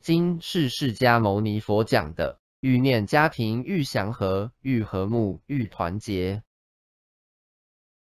经是释迦牟尼佛讲的欲念家庭欲祥和欲和睦欲团结。